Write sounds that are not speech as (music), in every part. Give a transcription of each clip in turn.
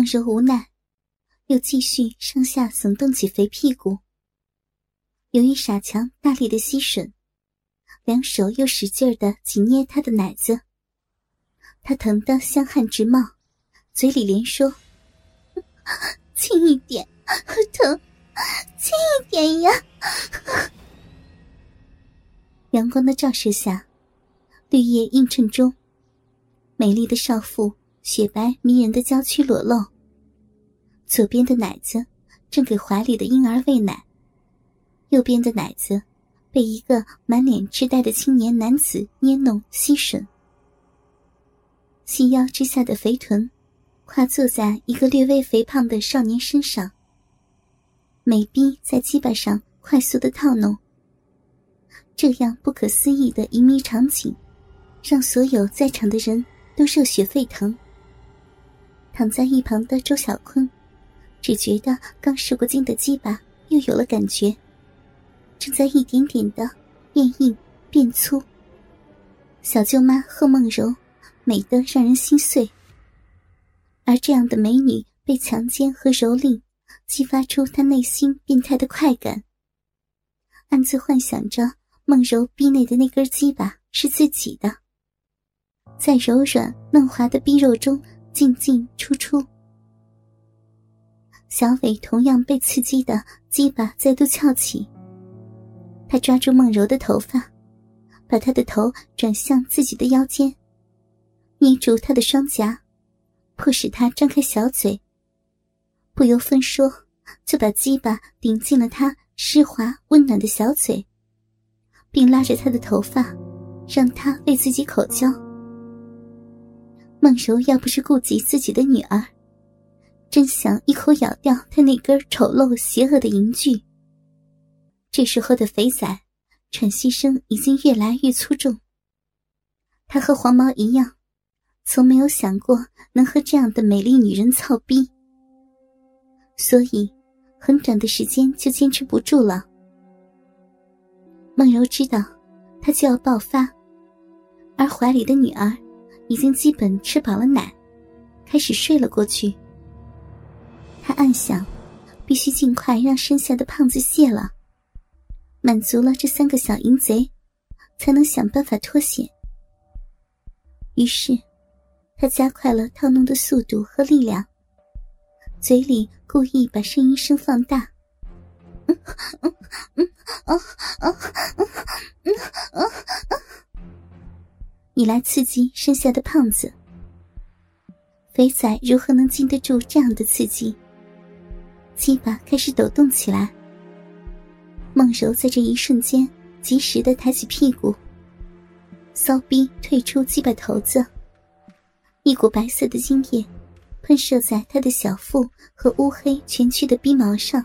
孟柔无奈，又继续上下耸动起肥屁股。由于傻强大力的吸吮，两手又使劲的紧捏他的奶子，他疼得香汗直冒，嘴里连说：“轻一点，疼，轻一点呀！” (laughs) 阳光的照射下，绿叶映衬中，美丽的少妇雪白迷人的娇躯裸露。左边的奶子正给怀里的婴儿喂奶，右边的奶子被一个满脸痴呆的青年男子捏弄吸吮。细腰之下的肥臀，跨坐在一个略微肥胖的少年身上，美臂在鸡巴上快速的套弄。这样不可思议的淫靡场景，让所有在场的人都热血沸腾。躺在一旁的周小坤，只觉得刚受过惊的鸡巴又有了感觉，正在一点点的变硬变粗。小舅妈贺梦柔美得让人心碎，而这样的美女被强奸和蹂躏，激发出她内心变态的快感，暗自幻想着。梦柔逼内的那根鸡巴是自己的，在柔软嫩滑的逼肉中进进出出。小伟同样被刺激的鸡巴再度翘起，他抓住梦柔的头发，把她的头转向自己的腰间，捏住她的双颊，迫使她张开小嘴，不由分说就把鸡巴顶进了她湿滑温暖的小嘴。并拉着他的头发，让他为自己口交。孟柔要不是顾及自己的女儿，真想一口咬掉他那根丑陋邪恶的银具。这时候的肥仔，喘息声已经越来越粗重。他和黄毛一样，从没有想过能和这样的美丽女人操逼，所以很短的时间就坚持不住了。孟柔知道，他就要爆发，而怀里的女儿已经基本吃饱了奶，开始睡了过去。他暗想，必须尽快让身下的胖子泄了，满足了这三个小淫贼，才能想办法脱险。于是，他加快了套弄的速度和力量，嘴里故意把声音声放大。(laughs) 以来刺激身下的胖子，肥仔如何能经得住这样的刺激？鸡巴开始抖动起来。梦柔在这一瞬间及时的抬起屁股，骚逼退出鸡巴头子，一股白色的精液喷射在他的小腹和乌黑蜷曲的逼毛上。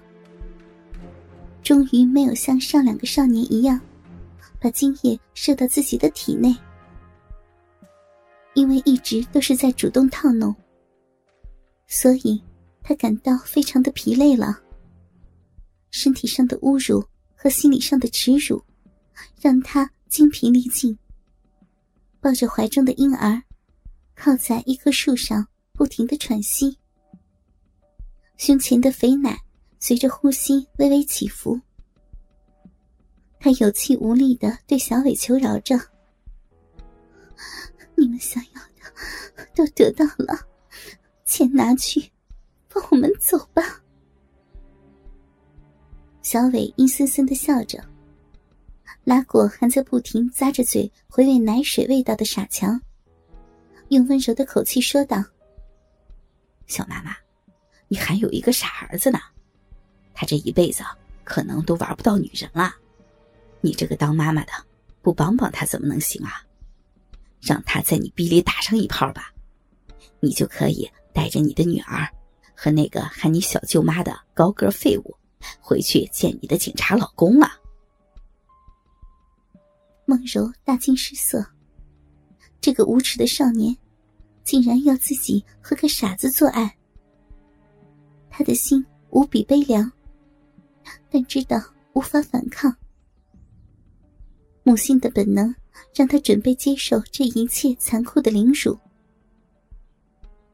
终于没有像上两个少年一样，把精液射到自己的体内，因为一直都是在主动套弄，所以他感到非常的疲累了。身体上的侮辱和心理上的耻辱，让他精疲力尽。抱着怀中的婴儿，靠在一棵树上，不停的喘息，胸前的肥奶。随着呼吸微微起伏，他有气无力的对小伟求饶着：“你们想要的都得到了，钱拿去，放我们走吧。”小伟阴森森的笑着，拉过还在不停咂着嘴回味奶水味道的傻强，用温柔的口气说道：“小妈妈，你还有一个傻儿子呢。”他这一辈子可能都玩不到女人了，你这个当妈妈的不帮帮他怎么能行啊？让他在你逼里打上一炮吧，你就可以带着你的女儿和那个喊你小舅妈的高个废物回去见你的警察老公了。梦柔大惊失色，这个无耻的少年竟然要自己和个傻子做爱，他的心无比悲凉。但知道无法反抗，母性的本能让他准备接受这一切残酷的凌辱。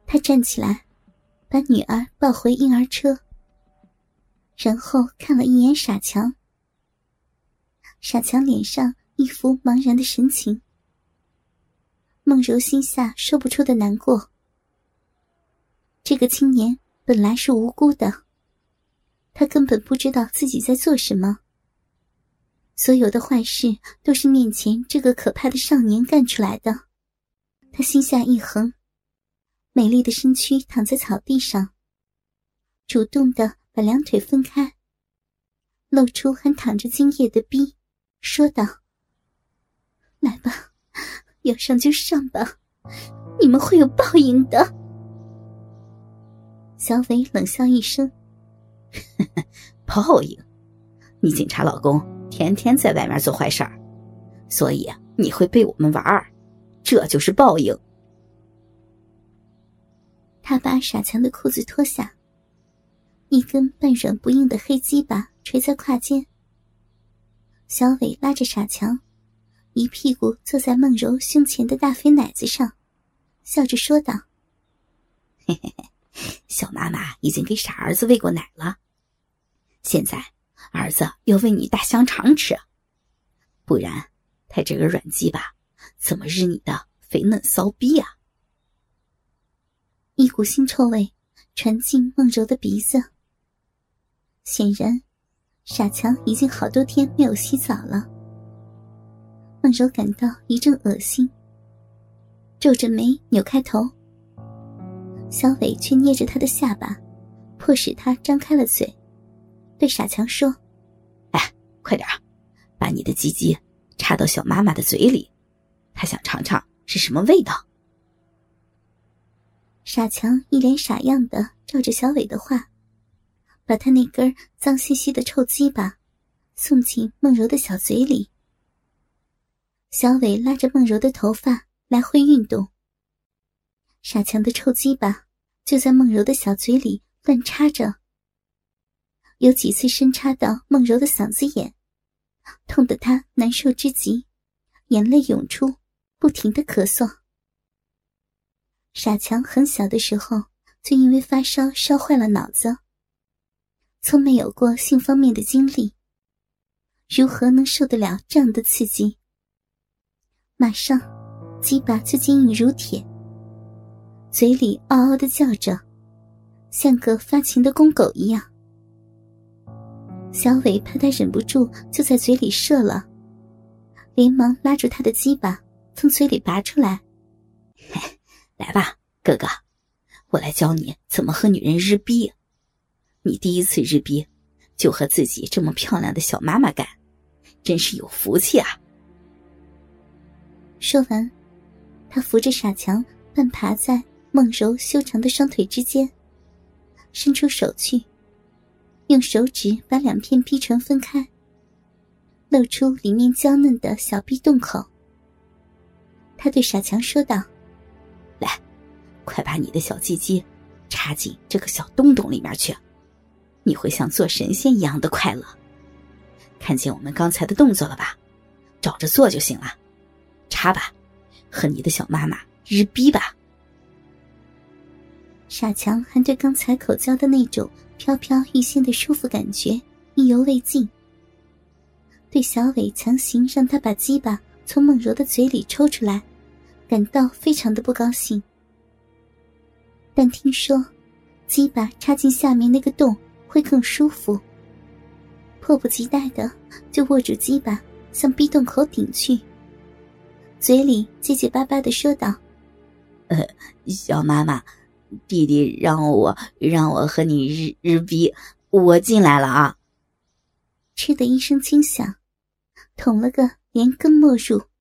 他站起来，把女儿抱回婴儿车，然后看了一眼傻强。傻强脸上一副茫然的神情。梦柔心下说不出的难过。这个青年本来是无辜的，他根本不知道自己在做什么。所有的坏事都是面前这个可怕的少年干出来的。他心下一横。美丽的身躯躺在草地上，主动的把两腿分开，露出还淌着精液的逼，说道：“来吧，要上就上吧，你们会有报应的。”小伟冷笑一声：“报应？你警察老公天天在外面做坏事儿，所以你会被我们玩儿，这就是报应。”他把傻强的裤子脱下，一根半软不硬的黑鸡巴垂在胯间。小伟拉着傻强，一屁股坐在梦柔胸前的大肥奶子上，笑着说道：“嘿嘿嘿，小妈妈已经给傻儿子喂过奶了，现在儿子要喂你大香肠吃，不然他这个软鸡巴怎么日你的肥嫩骚逼啊？”一股腥臭味传进梦柔的鼻子。显然，傻强已经好多天没有洗澡了。梦柔感到一阵恶心，皱着眉扭开头。小伟却捏着他的下巴，迫使他张开了嘴，对傻强说：“哎，快点把你的鸡鸡插到小妈妈的嘴里，她想尝尝是什么味道。”傻强一脸傻样的照着小伟的话，把他那根脏兮兮的臭鸡巴送进梦柔的小嘴里。小伟拉着梦柔的头发来回运动，傻强的臭鸡巴就在梦柔的小嘴里乱插着，有几次深插到梦柔的嗓子眼，痛得她难受之极，眼泪涌出，不停的咳嗽。傻强很小的时候就因为发烧烧坏了脑子，从没有过性方面的经历，如何能受得了这样的刺激？马上，鸡巴就坚硬如铁，嘴里嗷嗷的叫着，像个发情的公狗一样。小伟怕他忍不住就在嘴里射了，连忙拉住他的鸡巴，从嘴里拔出来。来吧，哥哥，我来教你怎么和女人日逼。你第一次日逼，就和自己这么漂亮的小妈妈干，真是有福气啊！说完，他扶着傻强，半爬在梦柔修长的双腿之间，伸出手去，用手指把两片逼唇分开，露出里面娇嫩的小逼洞口。他对傻强说道。来，快把你的小鸡鸡插进这个小洞洞里面去，你会像做神仙一样的快乐。看见我们刚才的动作了吧？照着做就行了。插吧，和你的小妈妈日逼吧。傻强还对刚才口交的那种飘飘欲仙的舒服感觉意犹未尽，对小伟强行让他把鸡巴从梦柔的嘴里抽出来。感到非常的不高兴，但听说鸡巴插进下面那个洞会更舒服，迫不及待的就握住鸡巴向逼洞口顶去，嘴里结结巴巴的说道：“呃，小妈妈，弟弟让我让我和你日日逼，我进来了啊！”嗤的一声轻响，捅了个连根没入。